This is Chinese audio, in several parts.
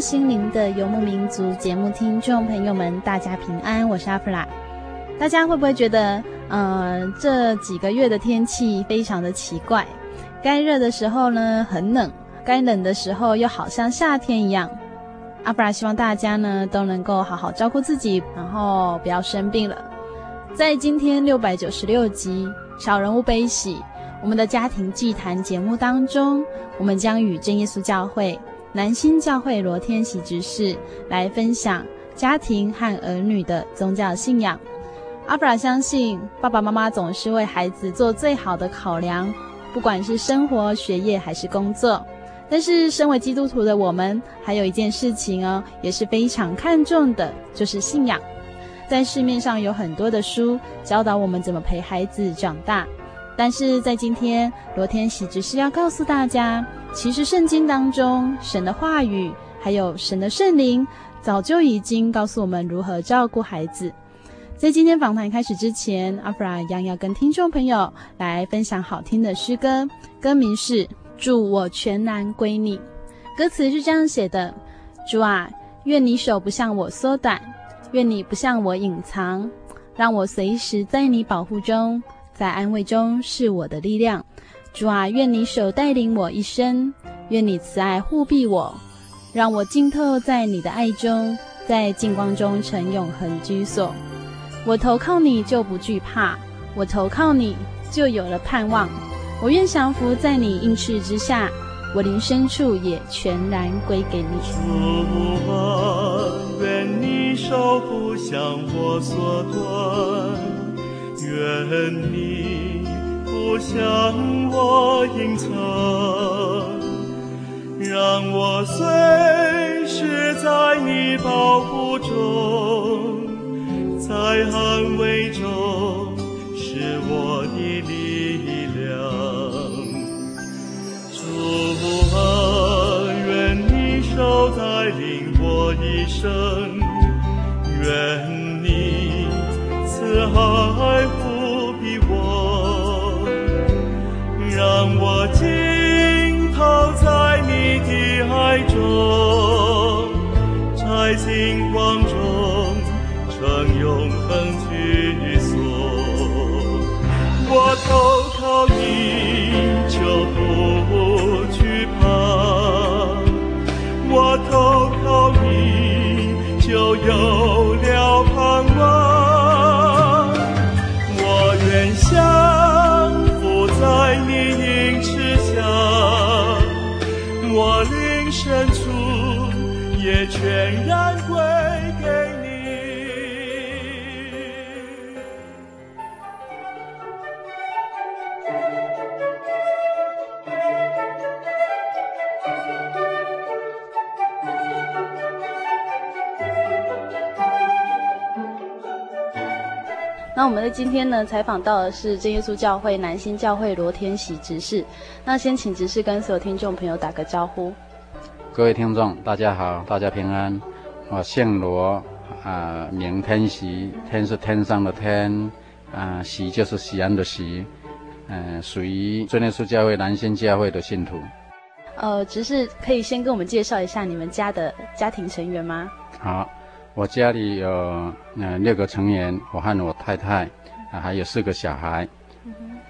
心灵的游牧民族节目听众朋友们，大家平安，我是阿弗拉。大家会不会觉得，呃，这几个月的天气非常的奇怪？该热的时候呢很冷，该冷的时候又好像夏天一样。阿弗拉希望大家呢都能够好好照顾自己，然后不要生病了。在今天六百九十六集《小人物悲喜》我们的家庭祭坛节目当中，我们将与真耶稣教会。南新教会罗天喜执事来分享家庭和儿女的宗教信仰。阿弗拉相信，爸爸妈妈总是为孩子做最好的考量，不管是生活、学业还是工作。但是，身为基督徒的我们，还有一件事情哦，也是非常看重的，就是信仰。在市面上有很多的书教导我们怎么陪孩子长大，但是在今天，罗天喜执事要告诉大家。其实圣经当中，神的话语还有神的圣灵，早就已经告诉我们如何照顾孩子。在今天访谈开始之前，阿弗拉一样要跟听众朋友来分享好听的诗歌，歌名是《祝我全然归你》。歌词是这样写的：主啊，愿你手不向我缩短，愿你不向我隐藏，让我随时在你保护中，在安慰中是我的力量。主啊，愿你手带领我一生，愿你慈爱护庇我，让我浸透在你的爱中，在净光中成永恒居所。我投靠你就不惧怕，我投靠你就有了盼望。我愿降服在你应翅之下，我灵深处也全然归给你。主啊，愿你手不向我缩短，愿你。不向我隐藏，让我随时在你保护中，在安慰中是我的力量。主啊，愿你手带领我一生，愿你慈爱。那我们在今天呢，采访到的是真耶稣教会南新教会罗天喜执事。那先请执事跟所有听众朋友打个招呼。各位听众，大家好，大家平安。我姓罗啊，名天喜，天是天上的天，啊，喜就是喜安的喜，嗯、呃，属于真耶稣教会南新教会的信徒。呃，执事可以先跟我们介绍一下你们家的家庭成员吗？好，我家里有呃六个成员，我和我太太啊，还有四个小孩。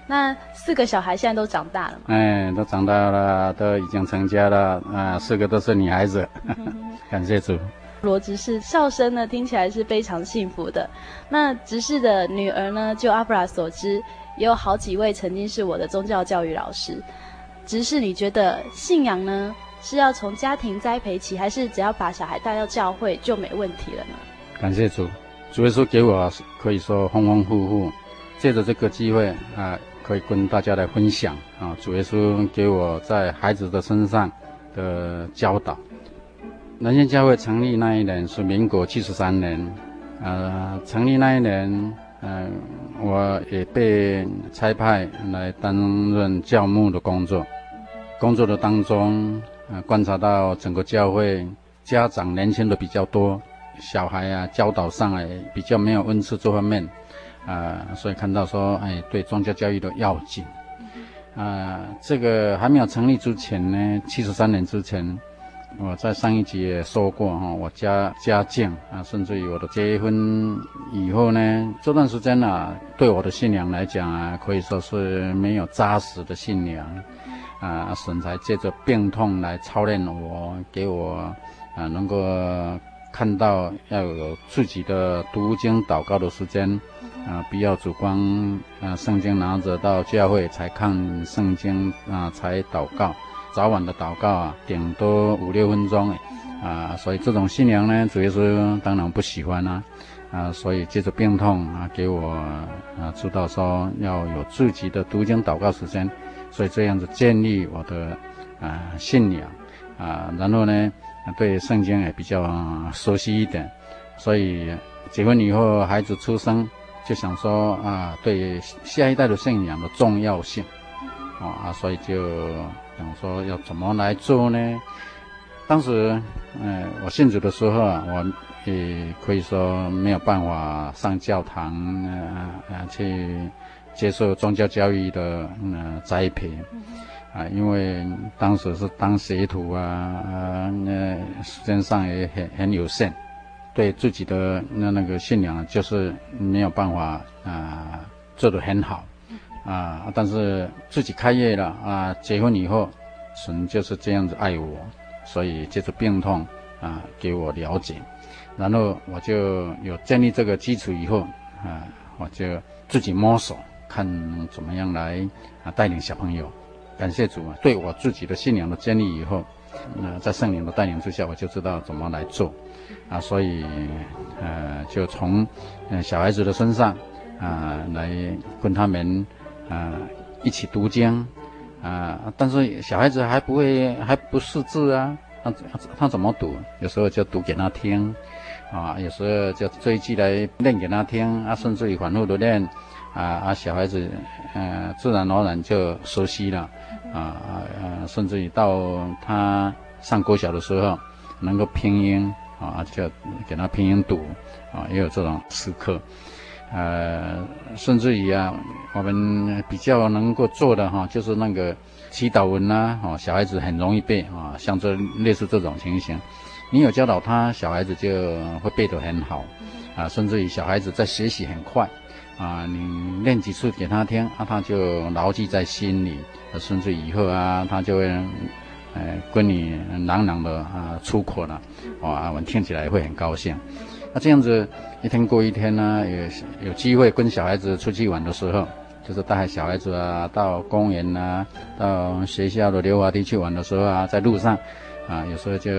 那四个小孩现在都长大了吗？哎，都长大了，都已经成家了啊，四个都是女孩子，感谢主。罗执事笑声呢，听起来是非常幸福的。那执事的女儿呢，就阿布拉所知，也有好几位曾经是我的宗教教育老师。执事，你觉得信仰呢，是要从家庭栽培起，还是只要把小孩带到教会就没问题了呢？感谢主，主耶稣给我可以说丰丰富富，借着这个机会啊。可以跟大家来分享啊，主耶稣给我在孩子的身上的教导。南新教会成立那一年是民国七十三年，呃，成立那一年，嗯、我也被差派来担任教牧的工作。工作的当中，呃，观察到整个教会家长年轻的比较多，小孩啊教导上来比较没有恩赐这方面。啊、呃，所以看到说，哎，对宗教教育的要紧。啊、呃，这个还没有成立之前呢，七十三年之前，我在上一集也说过哈，我家家境啊，甚至于我的结婚以后呢，这段时间啊，对我的信仰来讲啊，可以说是没有扎实的信仰。啊，神才借着病痛来操练我，给我啊，能够看到要有自己的读经祷告的时间。啊，不要主观啊，圣经拿着到教会才看圣经啊，才祷告，早晚的祷告啊，顶多五六分钟诶，啊，所以这种信仰呢，主耶稣当然不喜欢啊，啊，所以借着病痛啊，给我啊知道说要有自己的读经祷告时间，所以这样子建立我的啊信仰啊，然后呢，对圣经也比较熟悉一点，所以结婚以后孩子出生。就想说啊，对下一代的信仰的重要性，啊，所以就想说要怎么来做呢？当时，嗯、呃，我信主的时候啊，我也可以说没有办法上教堂啊啊去接受宗教教育的呃栽培，啊，因为当时是当学徒啊啊，那时间上也很很有限。对自己的那那个信仰就是没有办法啊、呃、做得很好。啊、呃，但是自己开业了啊，结婚以后，神就是这样子爱我，所以借着病痛啊、呃、给我了解，然后我就有建立这个基础以后啊、我就自己摸索看怎么样来啊带领小朋友，感谢主啊，对我自己的信仰的建立以后，那、在圣灵的带领之下，我就知道怎么来做。啊，所以，呃，就从，呃，小孩子的身上，啊、来跟他们，啊、一起读经，啊、但是小孩子还不会，还不识字啊，他他怎么读？有时候就读给他听，啊，有时候就追剧来念给他听，啊，甚至于反复的念，啊啊，小孩子，呃，自然而然就熟悉了，啊啊，甚至于到他上国小的时候，能够拼音。啊，就给他拼音读，啊，也有这种时刻，呃，甚至于啊，我们比较能够做的哈，就是那个祈祷文呐，啊，小孩子很容易背啊，像这类似这种情形，你有教导他，小孩子就会背得很好，啊，甚至于小孩子在学习很快，啊，你念几次给他听，啊，他就牢记在心里，啊甚至以后啊，他就会。呃，跟你朗朗的啊出口了，啊，我们听起来会很高兴。那这样子一天过一天呢，有有机会跟小孩子出去玩的时候，就是带小孩子啊到公园啊，到学校的溜滑梯去玩的时候啊，在路上啊，有时候就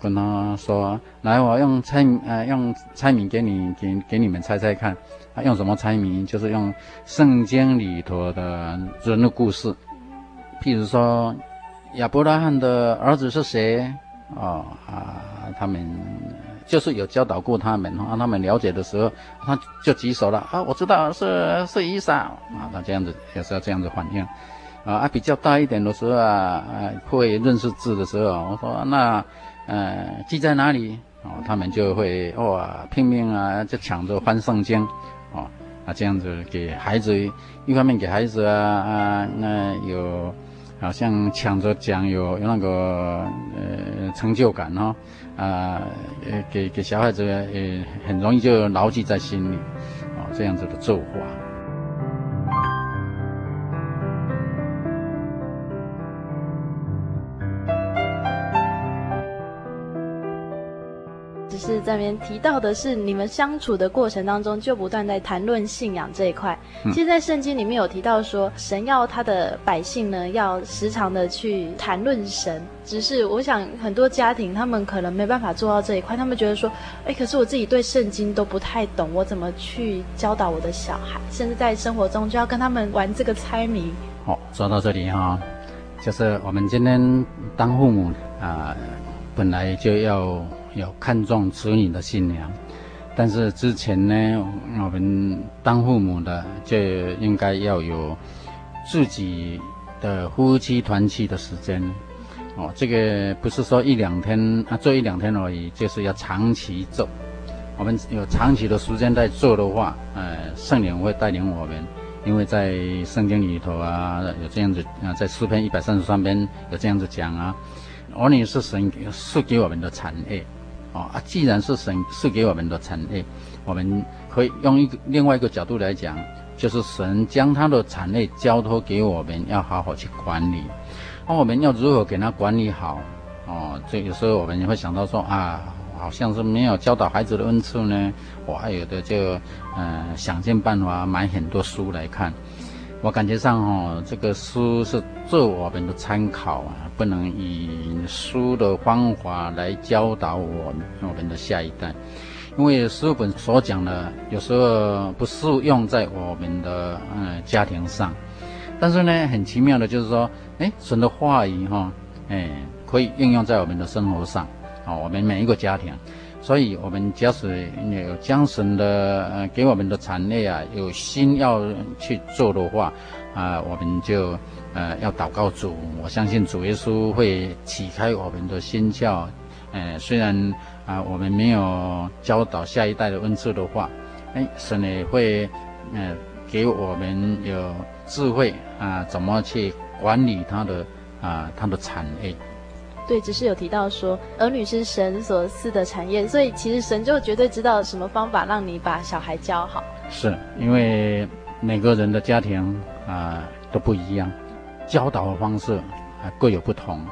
跟他说：“来，我用猜呃用猜谜给你给给你们猜猜看。”啊，用什么猜谜？就是用圣经里头的人物故事，譬如说。亚伯拉罕的儿子是谁？哦啊，他们就是有教导过他们，让他们了解的时候，他就举手了啊，我知道是是伊莎啊，他这样子也是要这样子反应啊。比较大一点的时候啊，啊会认识字的时候，我说那呃记在哪里哦，他们就会哇拼命啊，就抢着翻圣经，哦啊这样子给孩子，一方面给孩子啊啊那有好像抢着讲有有那个呃成就感哦啊给给小孩子也很容易就牢记在心里，哦这样子的做法。是这边提到的是你们相处的过程当中，就不断在谈论信仰这一块。其实，在圣经里面有提到说，神要他的百姓呢，要时常的去谈论神。只是我想，很多家庭他们可能没办法做到这一块，他们觉得说，哎，可是我自己对圣经都不太懂，我怎么去教导我的小孩？甚至在生活中就要跟他们玩这个猜谜。好，说到这里哈，就是我们今天当父母啊，本来就要。有看重子女的信仰，但是之前呢，我们当父母的就应该要有自己的夫妻团契的时间，哦，这个不是说一两天啊做一两天而已，就是要长期做。我们有长期的时间在做的话，呃，圣灵会带领我们，因为在圣经里头啊有这样子啊，在诗篇一百三十三篇有这样子讲啊，儿女是神赐给我们的产业。哦啊，既然是神赐给我们的产业，我们可以用一个另外一个角度来讲，就是神将他的产业交托给我们，要好好去管理。那我们要如何给他管理好？哦，这有时候我们也会想到说啊，好像是没有教导孩子的恩赐呢，我还有的就呃想尽办法买很多书来看。我感觉上哦，这个书是做我们的参考啊，不能以书的方法来教导我们我们的下一代，因为书本所讲的有时候不适用在我们的嗯家庭上，但是呢，很奇妙的就是说，哎，神的话语哈、哦，哎，可以应用在我们的生活上，啊、哦，我们每一个家庭。所以，我们假使有将神的呃给我们的产业啊，有心要去做的话，啊、我们就呃要祷告主。我相信主耶稣会启开我们的心窍。呃，虽然啊、我们没有教导下一代的恩赐的话，哎，神也会呃给我们有智慧啊、怎么去管理他的啊、呃、他的产业。对，只是有提到说，儿女是神所赐的产业，所以其实神就绝对知道什么方法让你把小孩教好。是因为每个人的家庭啊、都不一样，教导的方式啊各有不同，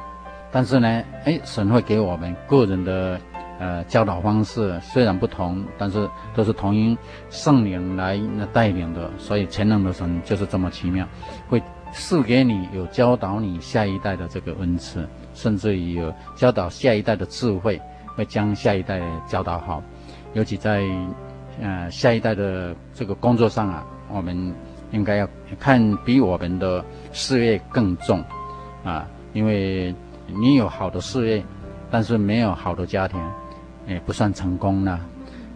但是呢，哎，神会给我们个人的呃教导方式，虽然不同，但是都是同一圣灵来带领的，所以全能的神就是这么奇妙，会赐给你有教导你下一代的这个恩赐。甚至于有教导下一代的智慧，会将下一代教导好。尤其在呃下一代的这个工作上啊，我们应该要看比我们的事业更重啊，因为你有好的事业，但是没有好的家庭，也不算成功了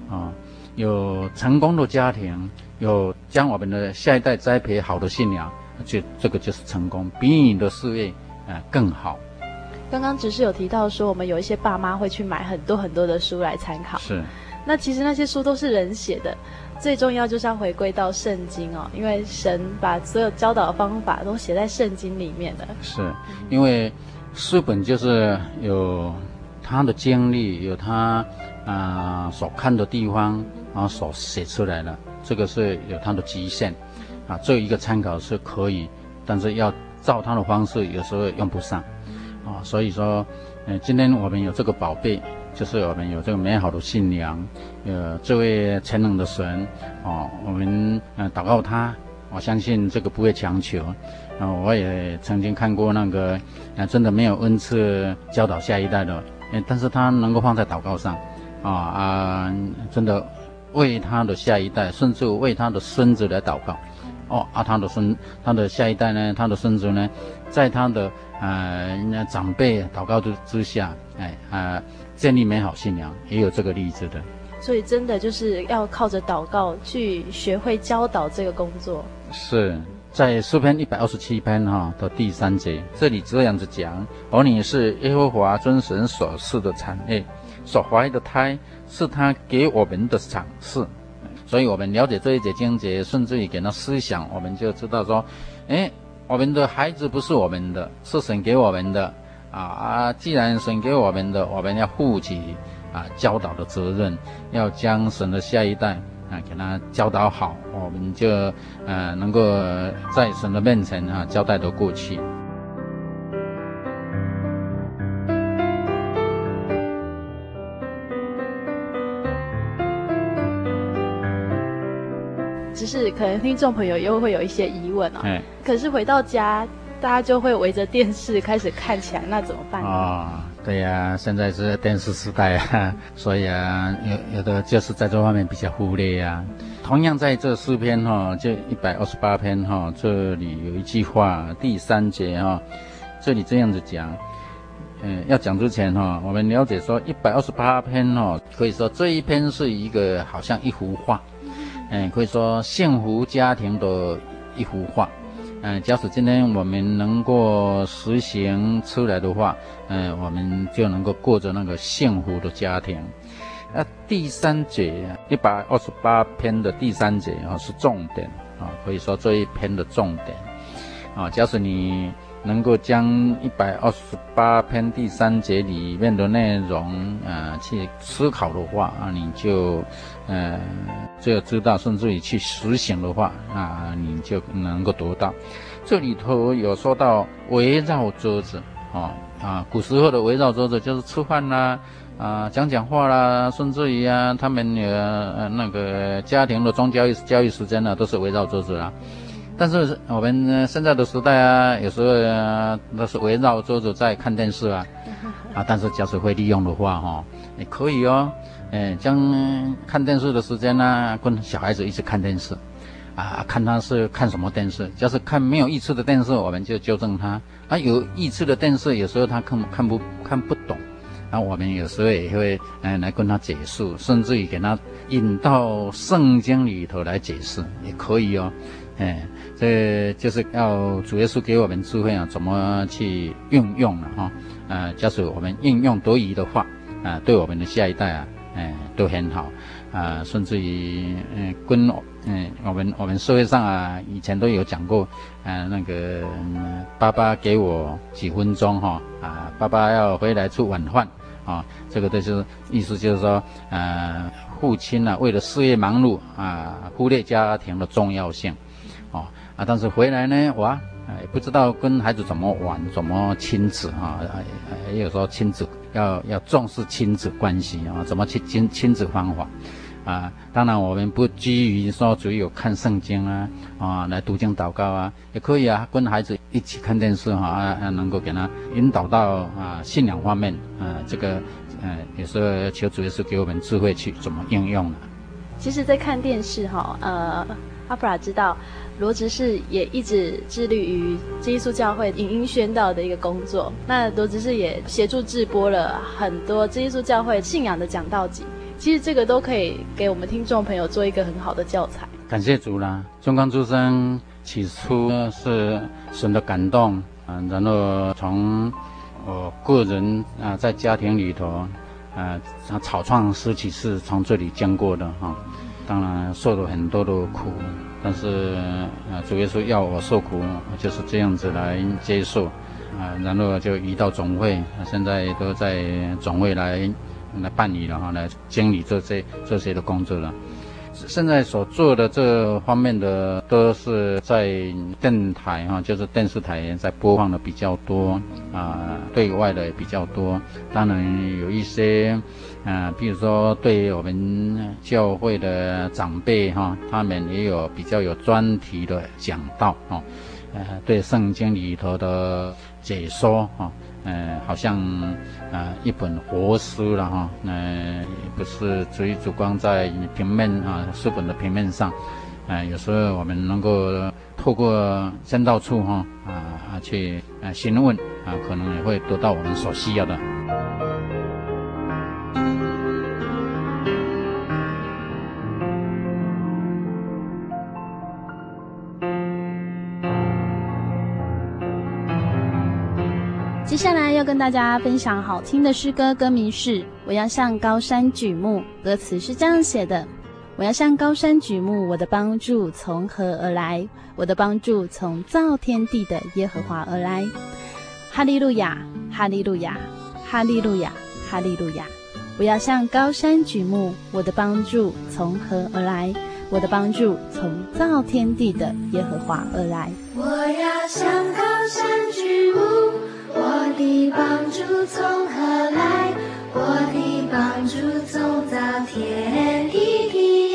啊。有成功的家庭，有将我们的下一代栽培好的信仰，就这个就是成功，比你的事业啊更好。刚刚只是有提到说，我们有一些爸妈会去买很多很多的书来参考。是，那其实那些书都是人写的，最重要就是要回归到圣经哦，因为神把所有教导的方法都写在圣经里面的。是，因为书本就是有他的经历，有他啊、呃、所看的地方，然后所写出来的，这个是有它的极限啊。做一个参考是可以，但是要照他的方式，有时候用不上。啊、所以说，呃，今天我们有这个宝贝，就是我们有这个美好的信仰，呃，这位全能的神，哦，我们呃祷告他，我相信这个不会强求。啊、我也曾经看过那个，呃，真的没有恩赐教导下一代的，呃，但是他能够放在祷告上，啊、哦、啊，真的为他的下一代，甚至为他的孙子来祷告，哦啊，他的孙，他的下一代呢，他的孙子呢，在他的。呃，那长辈祷告之之下，哎啊、呃，建立美好信仰，也有这个例子的。所以真的就是要靠着祷告去学会教导这个工作。是在诗篇一百二十七篇哈的第三节，这里这样子讲：儿女是耶和华尊神所赐的产业，所怀的胎是他给我们的赏赐，所以我们了解这一节经节，甚至于给他思想，我们就知道说，哎，我们的孩子不是我们的，是神给我们的啊啊！既然神给我们的，我们要负起啊教导的责任，要将神的下一代啊给他教导好，我们就呃能够在神的面前啊交代得过去。只是可能听众朋友又会有一些疑问哦。哎，可是回到家，大家就会围着电视开始看起来，那怎么办？啊、哦，对呀、啊，现在是电视时代啊，所以啊，有有的就是在这方面比较忽略呀、啊。同样在这四篇哈，就一百二十八篇哈，这里有一句话，第三节哈，这里这样子讲，嗯，要讲之前哈，我们了解说一百二十八篇哈，可以说这一篇是一个好像一幅画。嗯，可以说幸福家庭的一幅画。嗯，假使今天我们能够实行出来的话，嗯，我们就能够过着那个幸福的家庭。啊，第三节一百二十八篇的第三节啊是重点啊，可以说这一篇的重点。啊，假使你。能够将一百二十八篇第三节里面的内容，呃，去思考的话啊，你就，呃，就要知道，甚至于去实行的话啊，你就能够得到。这里头有说到围绕桌子，啊啊，古时候的围绕桌子就是吃饭啦，啊，讲讲话啦，甚至于啊，他们呃那个家庭的宗教教育时间呢，都是围绕桌子啦。但是我们现在的时代啊，有时候啊，都是围绕桌子在看电视啊，啊，但是假使会利用的话哈，也可以哦，哎，将看电视的时间呢，啊，跟小孩子一起看电视，啊，看他是看什么电视，就是看没有益处的电视，我们就纠正他；啊，有益处的电视，有时候他看看不看不懂，啊，我们有时候也会嗯来跟他解释，甚至于给他引到圣经里头来解释，也可以哦。哎，这就是要主耶稣给我们智慧啊，怎么去运用了哈？呃，假使我们应用得宜的话，啊、对我们的下一代啊，哎、都很好啊、甚至于嗯，跟嗯，我们我们社会上啊，以前都有讲过，啊、呃，那个、嗯、爸爸给我几分钟哈，啊，爸爸要回来吃晚饭啊，这个都是意思就是说，呃，父亲啊，为了事业忙碌啊，忽略家庭的重要性。哦啊，但是回来呢，哇，也不知道跟孩子怎么玩，怎么亲子哈，也有说亲子要要重视亲子关系啊，怎么去亲亲子方法啊？当然我们不基于说只有看圣经啊啊来读经祷告啊，也可以啊，跟孩子一起看电视哈啊，能够给他引导到啊信仰方面啊，这个呃有时候求主耶稣给我们智慧去怎么应用呢？其实，在看电视哈，呃，阿弗拉知道。罗执事也一直致力于基督教会影音宣道的一个工作。那罗执事也协助制播了很多基督教会信仰的讲道集。其实这个都可以给我们听众朋友做一个很好的教材。感谢主啦！中钢之声起初是神的感动嗯，然后从我个人啊在家庭里头啊，草创时期是从这里经过的哈。当然受了很多的苦。但是，啊，主耶稣要我受苦，就是这样子来接受，啊，然后就移到总会，现在都在总会来来办理了哈，来经理这些这些的工作了。现在所做的这方面的都是在电台哈，就是电视台在播放的比较多啊，对外的也比较多。当然有一些啊，比如说对我们教会的长辈哈，他们也有比较有专题的讲道哦，呃，对圣经里头的解说哈。呃，好像啊、呃，一本活书了哈，呃，不是只主光在平面啊，书本的平面上，呃，有时候我们能够透过宣道处哈啊啊去啊询问啊，可能也会得到我们所需要的。接下来要跟大家分享好听的诗歌，歌名是《我要向高山举目》，歌词是这样写的：我要向高山举目，我的帮助从何而来？我的帮助从造天地的耶和华而来。哈利路亚，哈利路亚，哈利路亚，哈利路亚！我要向高山举目，我的帮助从何而来？我的帮助从造天地的耶和华而来。我要向高山举目，我的帮助从何来？我的帮助从造天地的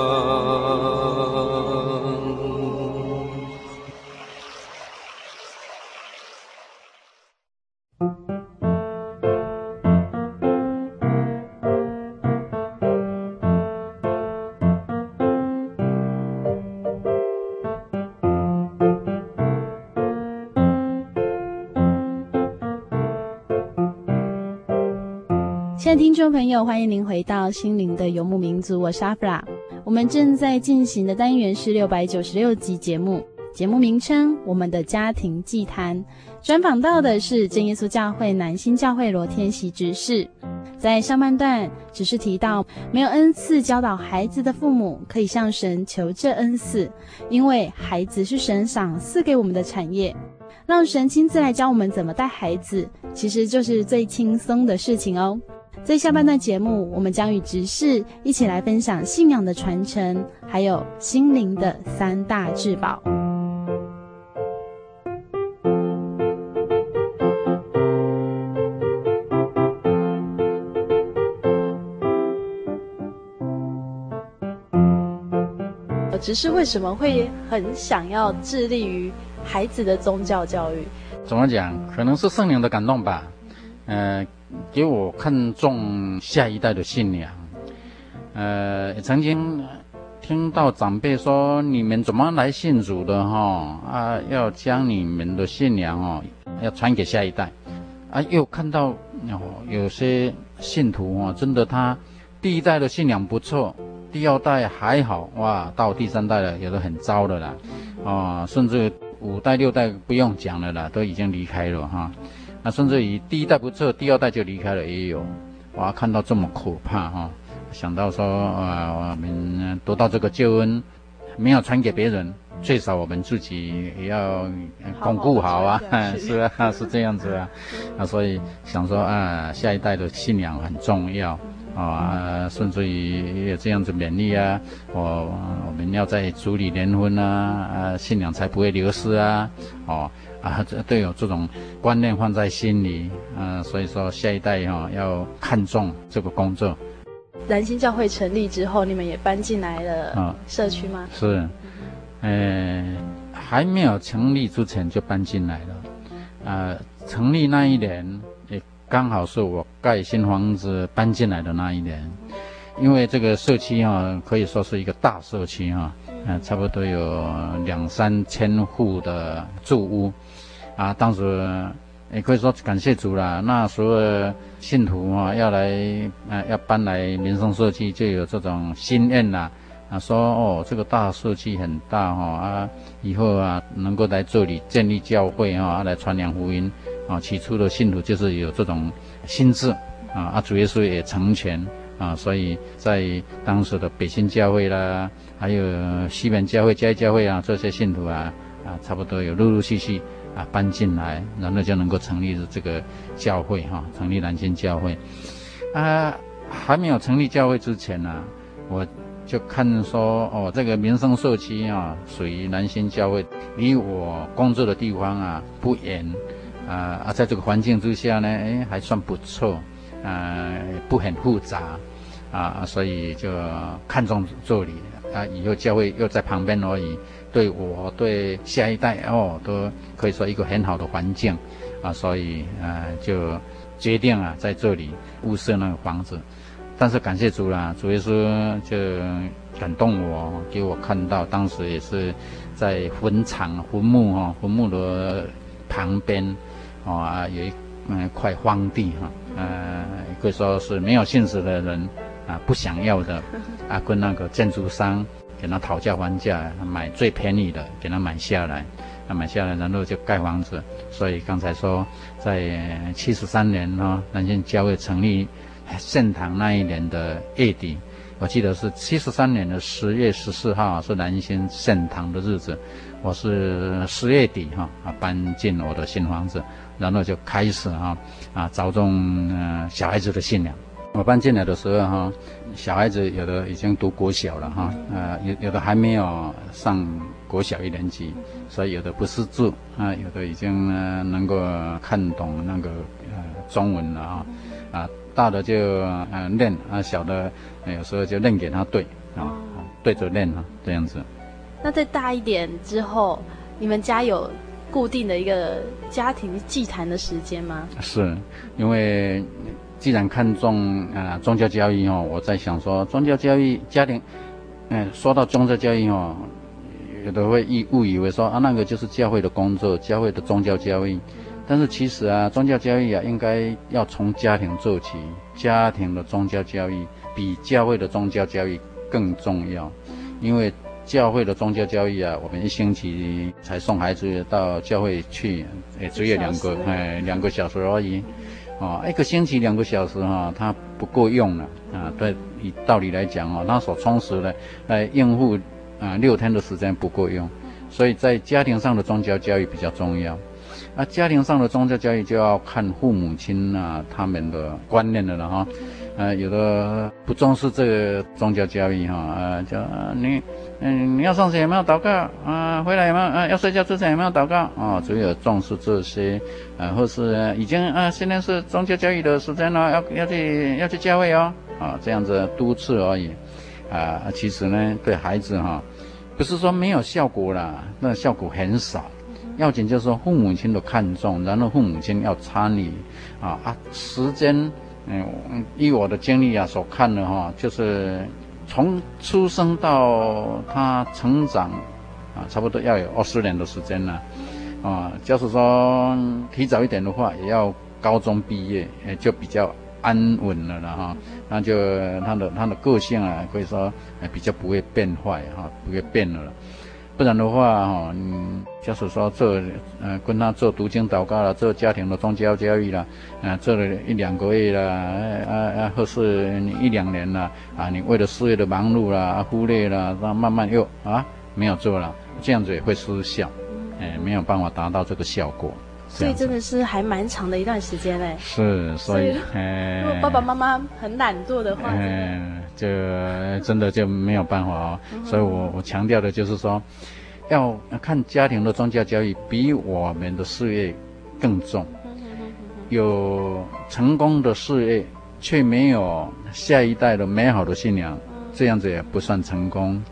众朋友，欢迎您回到心灵的游牧民族，我是阿弗拉。我们正在进行的单元是六百九十六集节目，节目名称《我们的家庭祭坛》，专访到的是真耶稣教会南新教会罗天喜执事。在上半段，只是提到没有恩赐教导孩子的父母，可以向神求这恩赐，因为孩子是神赏赐给我们的产业，让神亲自来教我们怎么带孩子，其实就是最轻松的事情哦。在下半段节目，我们将与执事一起来分享信仰的传承，还有心灵的三大至宝。执事为什么会很想要致力于孩子的宗教教育？怎么讲？可能是圣灵的感动吧。呃，给我看重下一代的信仰。呃，曾经听到长辈说：“你们怎么来信主的？哈啊，要将你们的信仰哦，要传给下一代。”啊，又看到哦，有些信徒哦，真的他第一代的信仰不错，第二代还好哇，到第三代了，有的很糟的啦，啊，甚至五代六代不用讲了啦，都已经离开了哈。那甚至于第一代不错，第二代就离开了也有，哇，看到这么可怕哈，想到说啊，我们得到这个救恩，没有传给别人，最少我们自己也要巩固好啊，好好 是啊，是这样子啊，啊，所以想说啊，下一代的信仰很重要。啊，甚至于也这样子勉励啊，我我们要在主里联婚啊，啊，信仰才不会流失啊，哦，啊，这都有这种观念放在心里，啊，所以说下一代哈、哦、要看重这个工作。南新教会成立之后，你们也搬进来了社区吗？哦、是，呃，还没有成立之前就搬进来了，啊，成立那一年也。刚好是我盖新房子搬进来的那一年，因为这个社区啊，可以说是一个大社区哈，嗯，差不多有两三千户的住屋，啊，当时也可以说感谢主了。那时候信徒啊要来，啊要搬来民生社区，就有这种心愿呐，啊说哦这个大社区很大哈啊，以后啊能够来这里建立教会啊，来传扬福音。啊，起初的信徒就是有这种心智啊，啊，主耶稣也成全啊，所以在当时的北新教会啦，还有西门教会、嘉义教会啊，这些信徒啊啊，差不多有陆陆续续啊搬进来，然后就能够成立这个教会哈、成立南新教会。啊，还没有成立教会之前呢、我就看说哦，这个民生社区啊，属于南新教会，离我工作的地方啊不远。啊啊，在这个环境之下呢，哎，还算不错，啊，不很复杂，啊，所以就看中这里，啊，以后教会又在旁边而已，对我对下一代哦，都可以说一个很好的环境，啊，所以啊，就决定啊，在这里物色那个房子，但是感谢主啦，主耶稣就感动我，给我看到，当时也是在坟场坟墓哈，坟墓的旁边。哦啊，有一嗯块荒地哈，呃，可以说是没有信主的人啊不想要的，啊跟那个建筑商给他讨价还价，买最便宜的给他买下来，啊买下来然后就盖房子。所以刚才说在七十三年哈，南京教会成立圣堂那一年的月底，我记得是七十三年的十月十四号是南京圣堂的日子，我是十月底哈啊搬进我的新房子。然后就开始哈啊，着重呃小孩子的信仰。我搬进来的时候哈，小孩子有的已经读国小了哈，呃有有的还没有上国小一年级，所以有的不识字啊，有的已经呃能够看懂那个呃中文了啊，啊大的就呃念啊，小的有时候就念给他对啊，对着念啊这样子。那再大一点之后，你们家有？固定的一个家庭祭坛的时间吗？是，因为既然看重啊、呃、宗教教育哦，我在想说宗教教育家庭，嗯、呃，说到宗教教育哦，有的会误误以为说啊那个就是教会的工作，教会的宗教教育，但是其实啊宗教教育啊应该要从家庭做起，家庭的宗教教育比教会的宗教教育更重要，因为。教会的宗教教育啊，我们一星期才送孩子到教会去，也只有两个，哎，两个小时而已，啊，一个星期两个小时哈、他不够用了啊。对，以道理来讲哦，他所充实的来应付啊六天的时间不够用，所以在家庭上的宗教教育比较重要。啊，家庭上的宗教教育就要看父母亲啊他们的观念的了哈。呃，有的不重视这个宗教教育哈，啊，叫你，嗯，你要上学有没有祷告啊？回来有没有啊？要睡觉之前有没有祷告啊？只有重视这些，啊，或是已经啊，现在是宗教教育的时间了，要要去要去教会哦，啊，这样子督促而已，啊，其实呢，对孩子哈，不是说没有效果啦，那效果很少。要紧就是说父母亲的看重，然后父母亲要参与啊啊，时间，嗯，以我的经历啊所看的哈，就是从出生到他成长啊，差不多要有二十年的时间了啊。就是说提早一点的话，也要高中毕业，也就比较安稳了了哈。那就他的他的个性啊，可以说比较不会变坏哈，不会变了。不然的话，哈，嗯，就是说做，呃，跟他做读经祷告了，做家庭的宗教教育了，啊，做了一两个月了，啊啊，或是一两年了，啊，你为了事业的忙碌了，啊，忽略了，那慢慢又啊没有做了，这样子也会失效，哎，没有办法达到这个效果。所以真的是还蛮长的一段时间嘞。是，所以，如果爸爸妈妈很懒惰的话，嗯，就真的就没有办法哦。所以我我强调的就是说，要看家庭的宗教教育比我们的事业更重。有成功的事业，却没有下一代的美好的信仰，这样子也不算成功。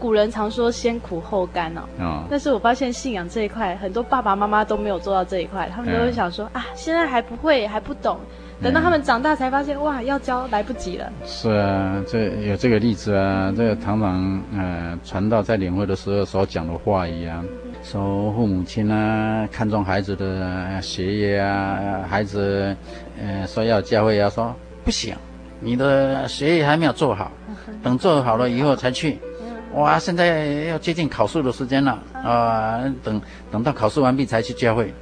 古人常说先苦后甘哦，哦，但是我发现信仰这一块，很多爸爸妈妈都没有做到这一块，他们都会想说、嗯、啊，现在还不会，还不懂，等到他们长大才发现，嗯、哇，要教来不及了。是啊，这有这个例子啊，这个常常呃传道在领会的时候所讲的话一样，说父母亲啊看重孩子的学业啊，孩子呃说要教会啊，说不行，你的学业还没有做好，等做好了以后才去。哇，现在要接近考试的时间了啊！等等到考试完毕才去教会，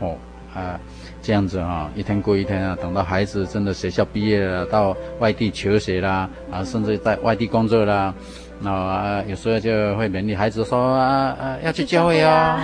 哦啊，这样子啊，一天过一天啊，等到孩子真的学校毕业了，到外地求学啦，啊，甚至在外地工作啦，那啊，有时候就会勉励孩子说啊啊，要去教会哦，啊、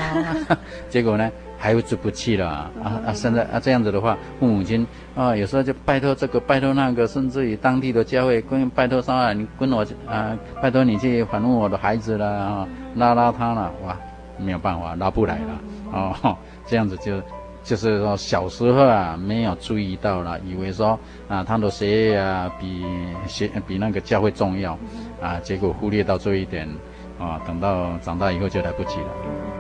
结果呢？孩子不去了啊啊！现在啊这样子的话，父母亲啊有时候就拜托这个拜托那个，甚至于当地的教会跟拜托上啊，你跟我啊拜托你去访问我的孩子了啊，拉拉他了哇，没有办法拉不来了哦，这样子就就是说小时候啊没有注意到了，以为说啊他的学业啊比学比那个教会重要啊，结果忽略到这一点啊，等到长大以后就来不及了。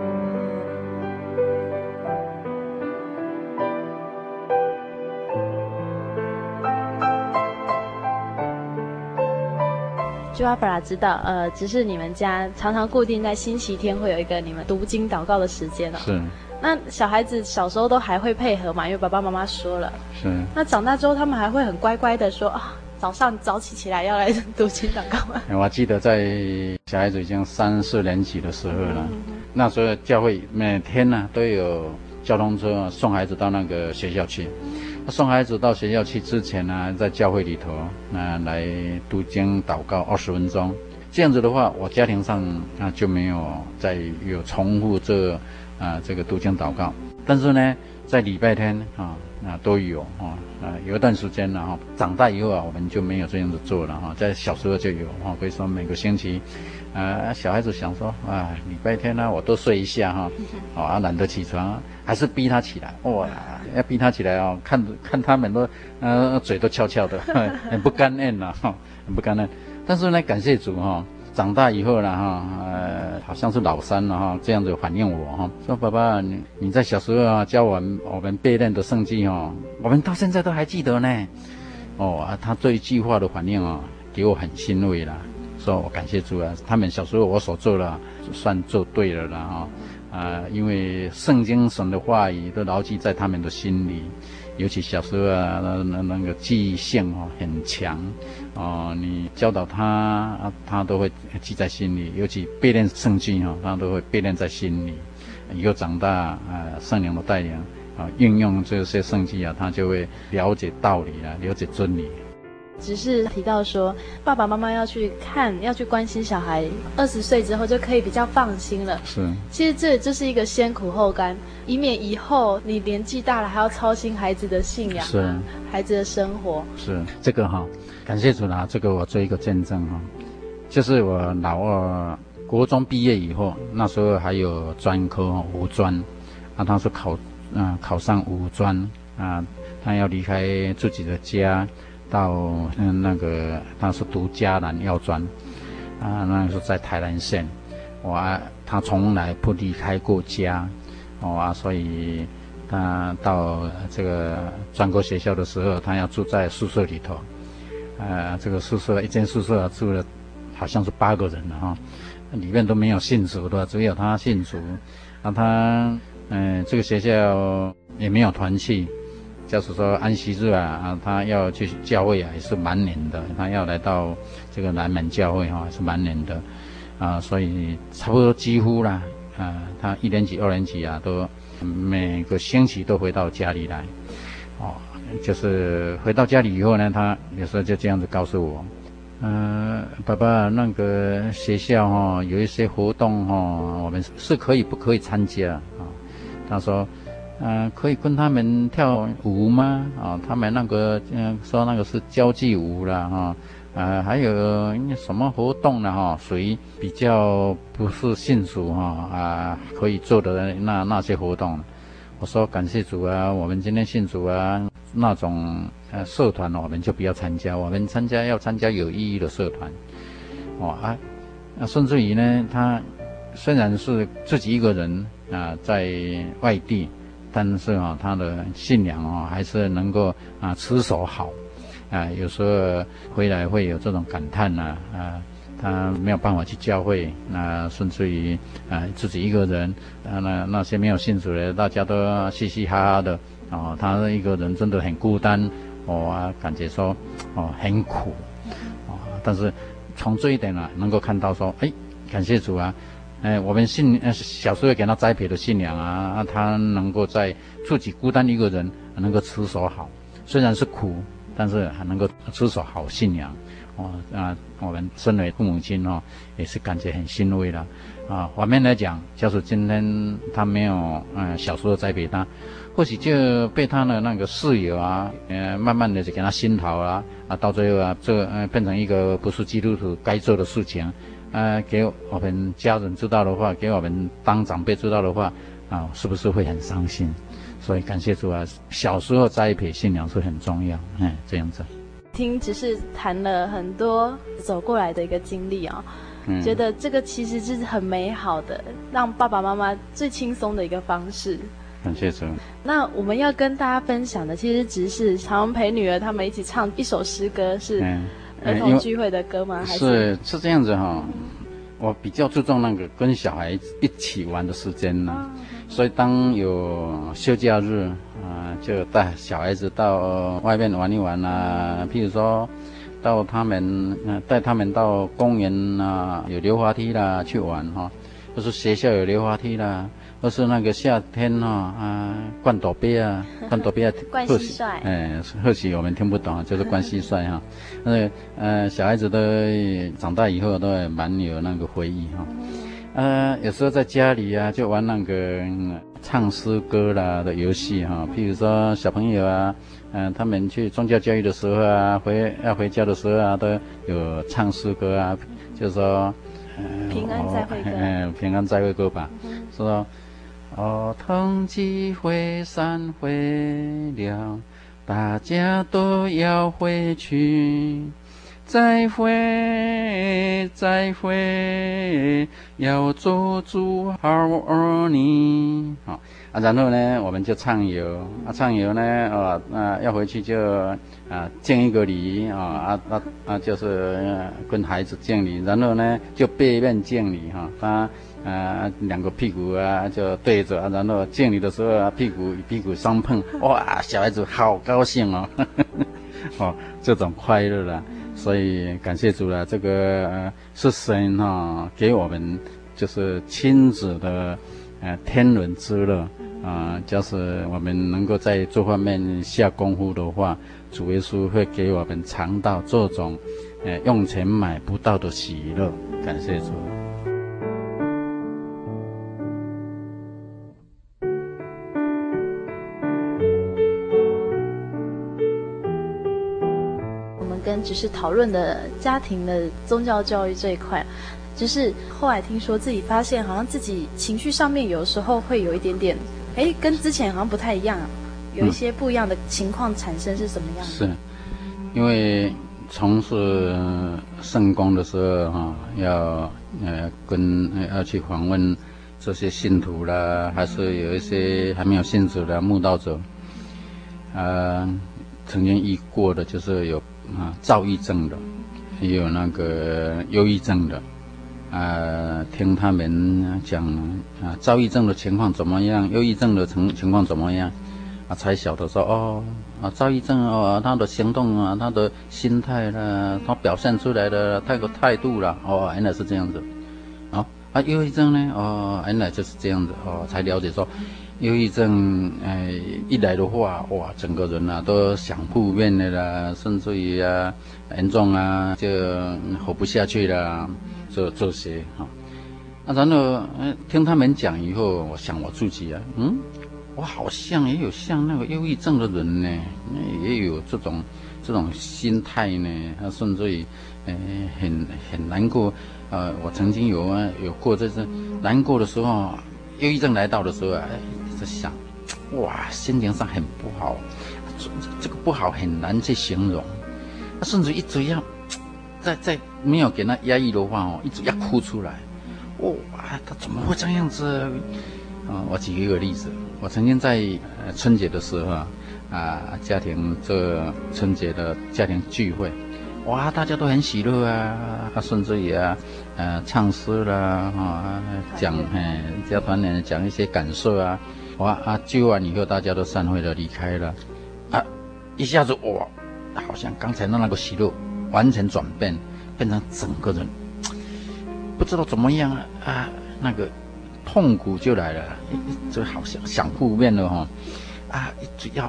就阿爸拉知道，呃，只是你们家常常固定在星期天会有一个你们读经祷告的时间了。是。那小孩子小时候都还会配合嘛？因为爸爸妈妈说了。是。那长大之后，他们还会很乖乖的说啊，早上早起起来要来读经祷告吗？我记得在小孩子已经三四年级的时候了，嗯、那时候教会每天呢、啊、都有交通车送孩子到那个学校去。送孩子到学校去之前呢，在教会里头，那来读经祷告二十分钟。这样子的话，我家庭上啊就没有再有重复这啊这个读经祷告。但是呢，在礼拜天啊啊都有啊啊有一段时间了哈。长大以后啊，我们就没有这样子做了哈。在小时候就有哈，可以说每个星期。啊，小孩子想说啊，礼拜天呢、啊，我多睡一下哈，哦，啊，懒得起床，还是逼他起来，哇，要逼他起来哦，看看他们都，呃，嘴都翘翘的，很不甘愿呐，哈，很不甘愿。但是呢，感谢主哈，长大以后了哈，呃，好像是老三了哈，这样子反映我哈，说爸爸，你你在小时候啊教我们我们背念的圣经哦，我们到现在都还记得呢，哦啊，他这一句话的反应啊，给我很欣慰了。说我感谢主啊，他们小时候我所做的算做对了了哈，啊，因为圣经神的话语都牢记在他们的心里，尤其小时候啊，那那那个记忆性哦很强，哦，你教导他，他都会记在心里，尤其背念圣经哦，他都会背念在心里，以后长大啊，圣灵的带领啊，运用这些圣经啊，他就会了解道理啊，了解真理。只是提到说，爸爸妈妈要去看，要去关心小孩，二十岁之后就可以比较放心了。是，其实这这是一个先苦后甘，以免以后你年纪大了还要操心孩子的信仰，是孩子的生活。是这个哈，感谢主啦，这个我做一个见证哈，就是我老二国中毕业以后，那时候还有专科五专，啊，他说考嗯、呃、考上五专啊，他要离开自己的家。到嗯那个他是读嘉南药专，啊，那个是在台南县，我、啊、他从来不离开过家，哦啊，所以他到这个专科学校的时候，他要住在宿舍里头，呃，这个宿舍一间宿舍住了好像是八个人哈，里面都没有信主的，只有他信主，那他嗯、这个学校也没有团契。就是说安息日啊，啊，他要去教会啊，也是蛮黏的。他要来到这个南门教会哈、是蛮黏的，啊，所以差不多几乎啦，啊，他一年级、二年级啊，都每个星期都回到家里来，哦，就是回到家里以后呢，他有时候就这样子告诉我，嗯、爸爸，那个学校哈、哦、有一些活动哈、哦，我们是可以不可以参加啊？他说。嗯、可以跟他们跳舞吗？啊、他们那个嗯、说那个是交际舞啦，哈，啊、呃，还有什么活动呢？哈，属于比较不是信主哈啊，可以做的那那些活动。我说感谢主啊，我们今天信主啊，那种呃社团我们就不要参加，我们参加要参加有意义的社团。哦啊，那甚至于呢，他虽然是自己一个人啊，在外地。但是啊，他的信仰啊，还是能够啊持守好，啊，有时候回来会有这种感叹呐，啊，他没有办法去教会，那甚至于啊自己一个人，啊那那些没有信主的，大家都嘻嘻哈哈的，哦，他一个人真的很孤单，我、哦、感觉说哦很苦，啊，但是从这一点呢，能够看到说，哎，感谢主啊。哎，我们信呃小时候给他栽培的信仰啊，他能够在自己孤单一个人能够持守好，虽然是苦，但是还能够持守好信仰，哦啊，我们身为父母亲哦，也是感觉很欣慰了啊。反面来讲，就是今天他没有嗯、小时候栽培他，或许就被他的那个室友啊，呃慢慢的就给他熏陶啊，啊到最后啊，这呃变成一个不是基督徒该做的事情。呃，给我们家人知道的话，给我们当长辈知道的话，啊，是不是会很伤心？所以感谢主啊，小时候栽培信仰是很重要，哎，这样子。听只是谈了很多走过来的一个经历啊、哦，嗯，觉得这个其实是很美好的，让爸爸妈妈最轻松的一个方式。感谢主。那我们要跟大家分享的，其实只是常陪女儿他们一起唱一首诗歌是。嗯儿童聚会的歌吗？还是是是这样子哈、哦，我比较注重那个跟小孩子一起玩的时间呢，哦、所以当有休假日啊、呃，就带小孩子到外面玩一玩啊，譬如说到他们呃带他们到公园啊，有溜滑梯啦去玩哈、哦，或是学校有溜滑梯啦。或是那个夏天哦，啊，灌斗杯啊，灌斗杯啊，灌蟋蟀，哎，或许我们听不懂，就是灌蟋蟀哈。那个呃，小孩子都长大以后都蛮有那个回忆哈。呃，有时候在家里啊，就玩那个、嗯、唱诗歌啦的游戏哈。譬如说小朋友啊，嗯、呃，他们去宗教教育的时候啊，回要回家的时候啊，都有唱诗歌啊，就是说，呃、平安再会歌，嗯、呃，平安再会歌吧，嗯、说。儿童聚会散会了，大家都要回去。再会，再会，要做主好儿女。好啊，然后呢，我们就畅游啊，畅游呢，啊啊，要回去就啊敬一个礼啊啊啊啊，就是跟孩子敬礼，然后呢就背面敬礼哈，他。啊，两个屁股啊就对着，然后敬礼的时候啊，屁股与屁股相碰，哇，小孩子好高兴哦，呵 呵哦，这种快乐了，所以感谢主了，这个、呃、是神哈、哦、给我们就是亲子的呃天伦之乐啊、呃，就是我们能够在这方面下功夫的话，主耶稣会给我们尝到这种呃用钱买不到的喜乐，感谢主。只是讨论的家庭的宗教教育这一块，就是后来听说自己发现，好像自己情绪上面有时候会有一点点，哎，跟之前好像不太一样，有一些不一样的情况产生是什么样的？是，因为从事圣工的时候哈，要呃跟要去访问这些信徒啦，还是有一些还没有信主的慕道者，呃，曾经遇过的就是有啊躁郁症的，也有那个忧郁症的。啊，听他们讲啊，躁郁症的情况怎么样？忧郁症的情情况怎么样？啊，才晓得说哦，啊，躁郁症哦，他的行动啊，他的心态啦，他表现出来的态个态度啦，哦，原来是这样子。哦，啊，忧郁症呢？哦，原来就是这样子。哦，才了解说，忧郁症哎一来的话，哇，整个人啊都想负面的啦，甚至于啊严重啊就活不下去了。这这些哈，那然后，听他们讲以后，我想我自己啊，嗯，我好像也有像那个忧郁症的人呢，也有这种这种心态呢，啊，甚至于，呃，很很难过，呃，我曾经有啊有过这是难过的时候，忧郁症来到的时候啊，在想，哇，心情上很不好，这这个不好很难去形容，他甚至一直要。在在没有给他压抑的话哦，一直要哭出来，哇，他怎么会这样子？啊，我举一个例子，我曾经在呃春节的时候啊，啊家庭这春节的家庭聚会，哇，大家都很喜乐啊，他甚至也啊，呃唱诗啦，啊讲哎家团圆讲一些感受啊，哇啊救完以后大家都散会了离开了，啊一下子哇，好像刚才的那个喜乐。完全转变，变成整个人。不知道怎么样啊啊，那个痛苦就来了，就好像想负面了哈。啊，一直要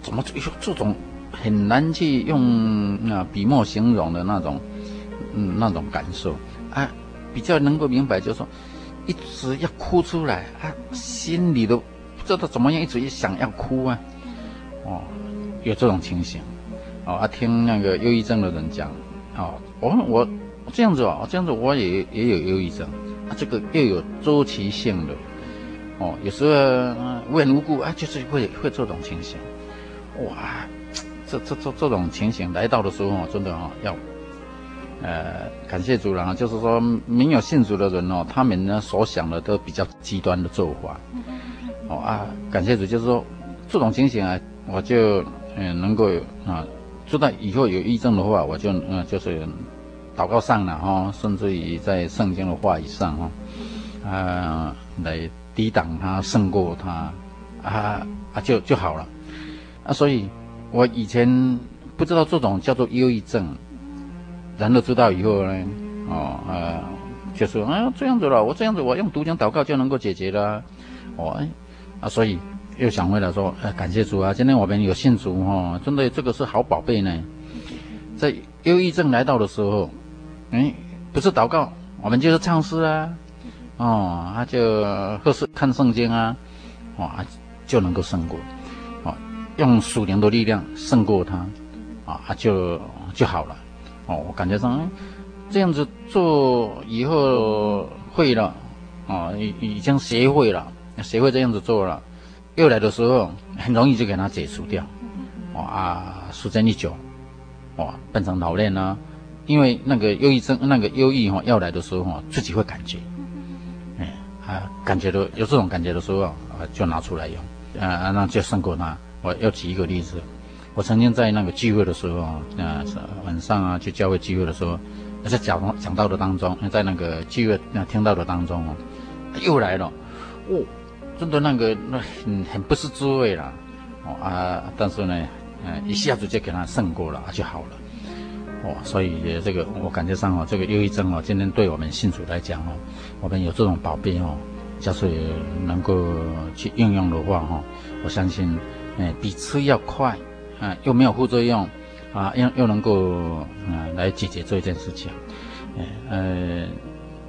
怎么就这种很难去用啊笔墨形容的那种嗯那种感受。啊，比较能够明白就是说一直要哭出来啊，心里都不知道怎么样，一直也想要哭啊，哦，有这种情形。哦，啊，听那个忧郁症的人讲，哦，我我这样子哦，这样子我也也有忧郁症，啊，这个又有周期性的，哦，有时候无缘无故啊，就是会会这种情形，哇，这这这这种情形来到的时候，真的哦要，呃，感谢主人啊，就是说没有信主的人哦，他们呢所想的都比较极端的做法，哦啊，感谢主，就是说这种情形啊，我就嗯、呃、能够啊。知道以后有抑郁症的话，我就嗯就是祷告上了哈，甚至于在圣经的话语上哈，啊来抵挡他，胜过他，啊啊就就好了，啊所以，我以前不知道这种叫做忧郁症，然后知道以后呢，哦呃就说啊这样子了，我这样子我用读经祷告就能够解决了，哦哎啊所以。又想回来说，呃，感谢主啊！今天我们有信主哈，真的这个是好宝贝呢。在忧郁症来到的时候，哎，不是祷告，我们就是唱诗啊，哦，他就或是看圣经啊，哇，就能够胜过，哦，用属灵的力量胜过他，啊，就就好了，哦，我感觉上，这样子做以后会了，哦，已已经学会了，学会这样子做了。又来的时候，很容易就给它解除掉，哦啊，时间一久，哇，变成老练了。因为那个忧郁症，那个忧郁哈，要来的时候哈，自己会感觉，哎啊，感觉到有这种感觉的时候啊，就拿出来用，啊，那就胜过他。我要举一个例子，我曾经在那个聚会的时候啊，晚上啊去教会聚会的时候，那在讲讲道的当中，在那个聚会那听到的当中哦，又来了，哦。真的那个那很很不是滋味了，哦啊，但是呢，呃，一下子就给他胜过了就好了，哦，所以这个我感觉上哦，这个忧郁症哦，今天对我们信主来讲哦，我们有这种宝贝哦，假设能够去应用的话哈，我相信，哎，比吃药快，啊，又没有副作用，啊，又又能够啊来解决这件事情，呃。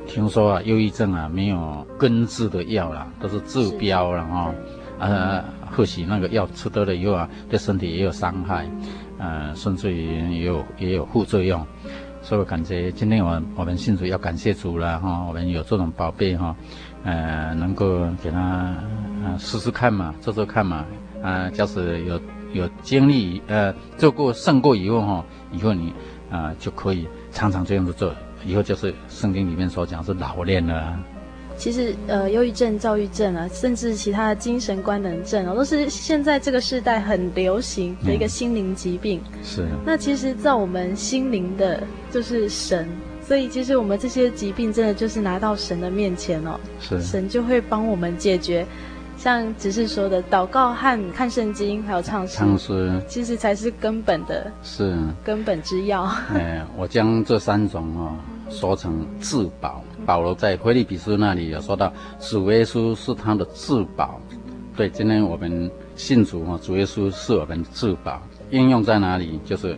听说啊，忧郁症啊没有根治的药啦，都是治标了哈。呃，或许那个药吃多了以后啊，对身体也有伤害，呃，甚至于也有也有副作用。所以我感觉今天我我们信主要感谢主了哈，我们有这种宝贝哈，呃，能够给他呃试试看嘛，做做看嘛，啊、假使有有经历呃做过胜过以后哈，以后你啊、呃、就可以常常这样子做。以后就是圣经里面所讲是老练了啊。其实，呃，忧郁症、躁郁症啊，甚至其他的精神官能症啊，都是现在这个时代很流行的一个心灵疾病。嗯、是。那其实，在我们心灵的，就是神。所以，其实我们这些疾病，真的就是拿到神的面前哦，是。神就会帮我们解决。像只是说的祷告和看圣经，还有唱诗，唱诗其实才是根本的，是根本之要。哎，我将这三种哦说成至宝。保罗在腓利比书那里有说到，主耶稣是他的至宝。对，今天我们信主啊，主耶稣是我们的至宝。应用在哪里？就是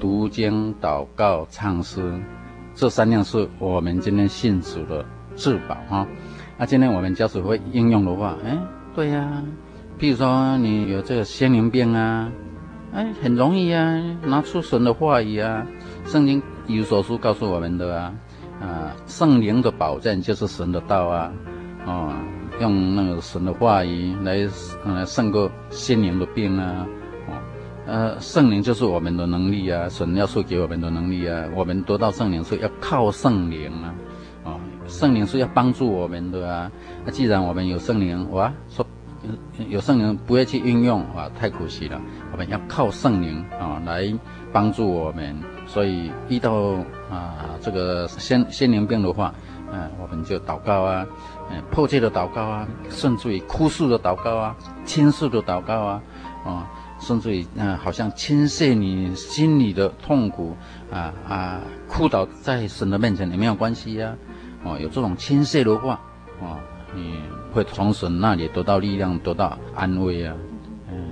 读经、祷告、唱诗，这三样是我们今天信主的至宝哈。那今天我们假使会应用的话，哎。对呀、啊，比如说你有这个心灵病啊，哎，很容易啊，拿出神的话语啊，圣经有所书告诉我们的啊，啊，圣灵的保证就是神的道啊，哦，用那个神的话语来来胜过心灵的病啊，哦，呃，圣灵就是我们的能力啊，神要赐给我们的能力啊，我们得到圣灵是要靠圣灵啊。圣灵是要帮助我们的啊，那既然我们有圣灵，哇，说有圣灵不会去运用，哇，太可惜了。我们要靠圣灵啊来帮助我们，所以遇到啊这个心心灵病的话，嗯、啊，我们就祷告啊，嗯，迫切的祷告啊，甚至于哭诉的祷告啊，倾诉的祷告啊，啊，甚至于嗯、啊，好像倾泻你心里的痛苦啊啊，哭倒在神的面前也没有关系呀、啊。哦，有这种倾泻的话，哦，你会从神那里得到力量，得到安慰啊，嗯，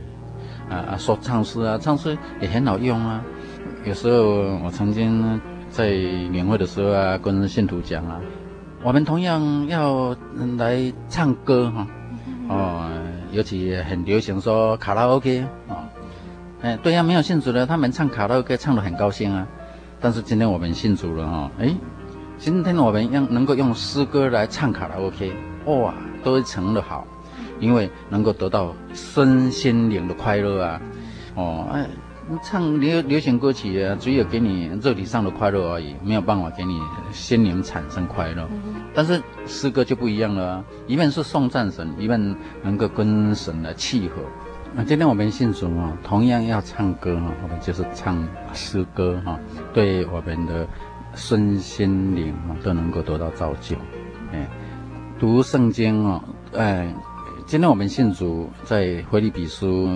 啊啊，说唱诗啊，唱诗也很好用啊。有时候我曾经在年会的时候啊，跟信徒讲啊，我们同样要来唱歌哈，哦，尤其很流行说卡拉 OK 啊，哎，对呀，没有信主的，他们唱卡拉 OK 唱得很高兴啊，但是今天我们信主了哈，哎。今天我们用能够用诗歌来唱卡拉 OK，哇，都成了好，因为能够得到身心灵的快乐啊，哦，哎，唱流流行歌曲啊，只有给你肉体上的快乐而已，没有办法给你心灵产生快乐。但是诗歌就不一样了啊，一面是颂赞神，一面能够跟神来契合。那今天我们信主啊，同样要唱歌啊，我们就是唱诗歌哈，对我们的。身心灵都能够得到造就，哎，读圣经啊，哎，今天我们信主，在腓立比书，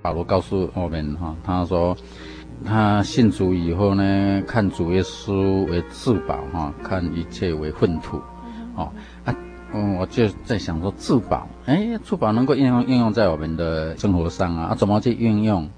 保罗告诉我们哈，他说他信主以后呢，看主耶稣为至宝哈，看一切为粪土，哦，啊，嗯，我就在想说至宝，哎，至宝能够应用应用在我们的生活上啊，怎么去运用？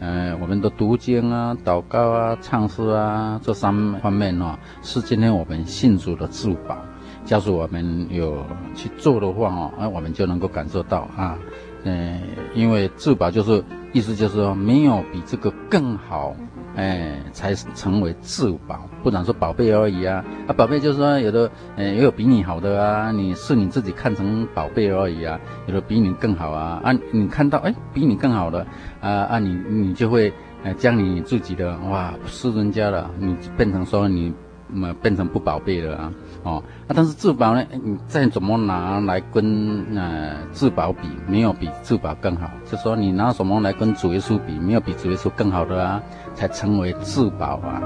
呃，我们的读经啊、祷告啊、唱诗啊，这三方面呢、是今天我们信主的至宝。假如我们有去做的话哦，那我们就能够感受到啊，嗯、呃，因为至宝就是意思就是说，没有比这个更好。哎，才成为至宝，不然说宝贝而已啊！啊，宝贝就是说有的，呃，也有比你好的啊，你是你自己看成宝贝而已啊，有的比你更好啊，啊，你看到哎，比你更好的，啊啊，你你就会，呃，将你自己的哇，是人家的，你变成说你。么变成不宝贝了啊，哦，啊，但是自保呢？你再怎么拿来跟呃自保比，没有比自保更好。就说你拿什么来跟主耶稣比，没有比主耶稣更好的啊，才成为自保啊。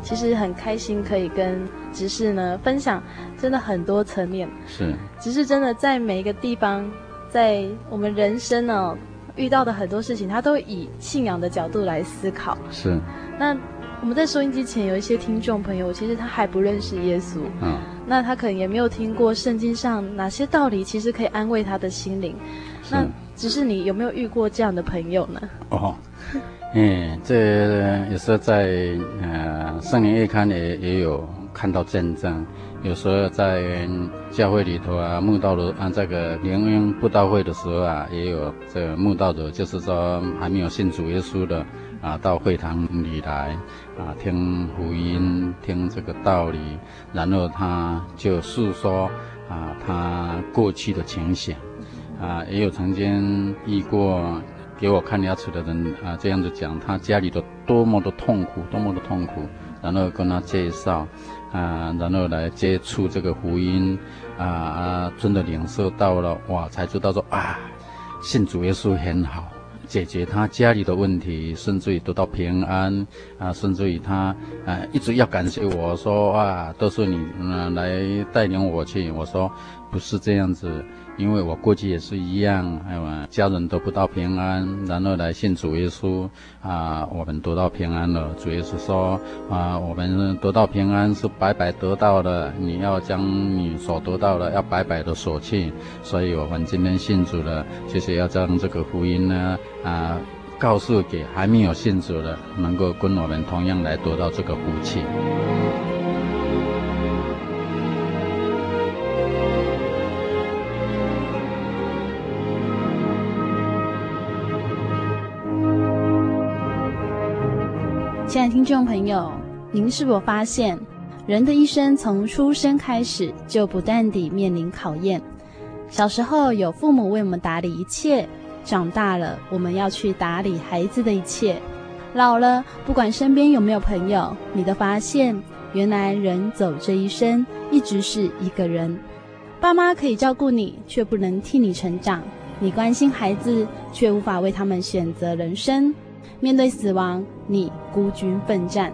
其实很开心可以跟执事呢分享，真的很多层面。是，执事真的在每一个地方，在我们人生呢遇到的很多事情，他都以信仰的角度来思考。是。那我们在收音机前有一些听众朋友，其实他还不认识耶稣。嗯。那他可能也没有听过圣经上哪些道理，其实可以安慰他的心灵。是。那只是你有没有遇过这样的朋友呢？哦。嗯，这也是在呃圣灵月刊也也有看到见证，有时候在教会里头啊，慕道的啊这个灵恩布道会的时候啊，也有这个慕道者，就是说还没有信主耶稣的啊，到会堂里来啊听福音，听这个道理，然后他就诉说啊他过去的情形。啊，也有曾经遇过给我看牙齿的人啊，这样子讲，他家里的多么的痛苦，多么的痛苦，然后跟他介绍啊，然后来接触这个福音啊啊，真的领受到了哇，才知道说啊，信主耶稣很好。解决他家里的问题，甚至于得到平安啊，甚至于他啊一直要感谢我说啊，都是你嗯、来带领我去。我说不是这样子。因为我过去也是一样，还有家人得不到平安，然后来信主耶稣啊，我们得到平安了。主耶稣说啊，我们得到平安是白白得到的，你要将你所得到的要白白的索去。所以我们今天信主了，就是要将这个福音呢啊，告诉给还没有信主的，能够跟我们同样来得到这个福气。亲爱的听众朋友，您是否发现，人的一生从出生开始就不断地面临考验？小时候有父母为我们打理一切，长大了我们要去打理孩子的一切，老了不管身边有没有朋友，你都发现，原来人走这一生一直是一个人。爸妈可以照顾你，却不能替你成长；你关心孩子，却无法为他们选择人生。面对死亡，你孤军奋战。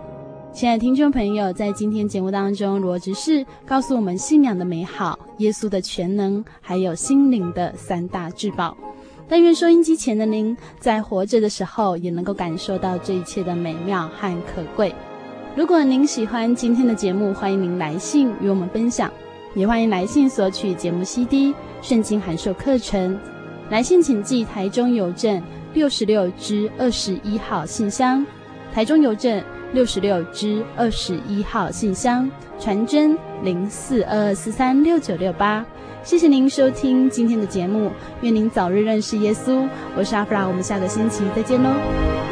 亲爱的听众朋友，在今天节目当中，罗执事告诉我们信仰的美好、耶稣的全能，还有心灵的三大至宝。但愿收音机前的您，在活着的时候，也能够感受到这一切的美妙和可贵。如果您喜欢今天的节目，欢迎您来信与我们分享，也欢迎来信索取节目 CD、圣经函授课程。来信请寄台中邮政。六十六支二十一号信箱，台中邮政六十六支二十一号信箱，传真零四二二四三六九六八。谢谢您收听今天的节目，愿您早日认识耶稣。我是阿弗拉，我们下个星期再见喽。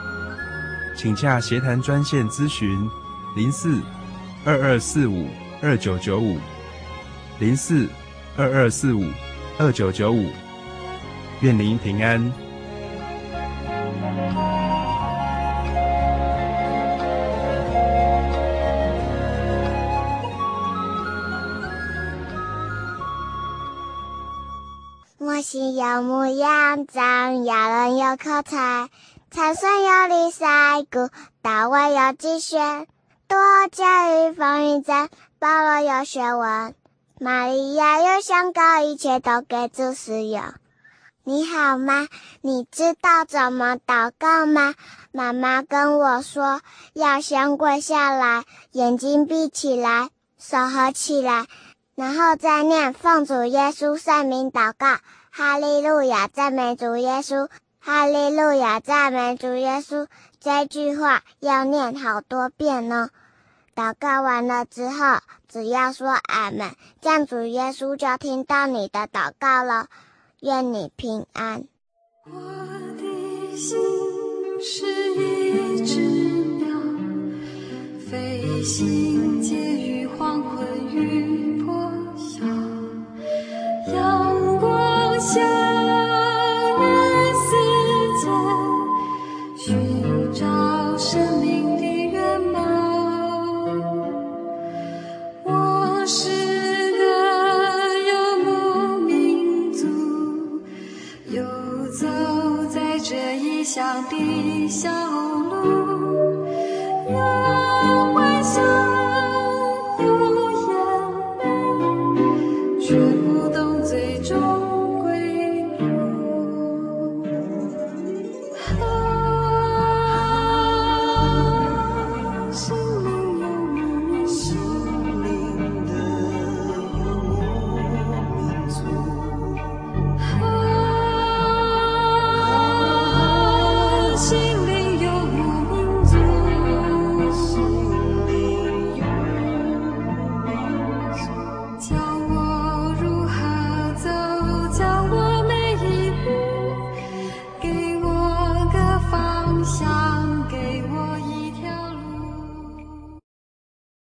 请洽协谈专线咨询：零四二二四五二九九五，零四二二四五二九九五。愿您平安。我心有模样，长牙人有口才，参孙有礼赛鼓，大卫有计学，多加与风云战，保罗有学问，玛利亚有香膏，一切都给主使用。你好吗？你知道怎么祷告吗？妈妈跟我说，要先跪下来，眼睛闭起来，手合起来，然后再念奉主耶稣圣名祷告。哈利路亚，赞美主耶稣！哈利路亚，赞美主耶稣！这句话要念好多遍呢。祷告完了之后，只要说阿门，这样主耶稣就听到你的祷告了。愿你平安。我的心是一只鸟，飞行介于黄昏与破晓，阳光下。的小路。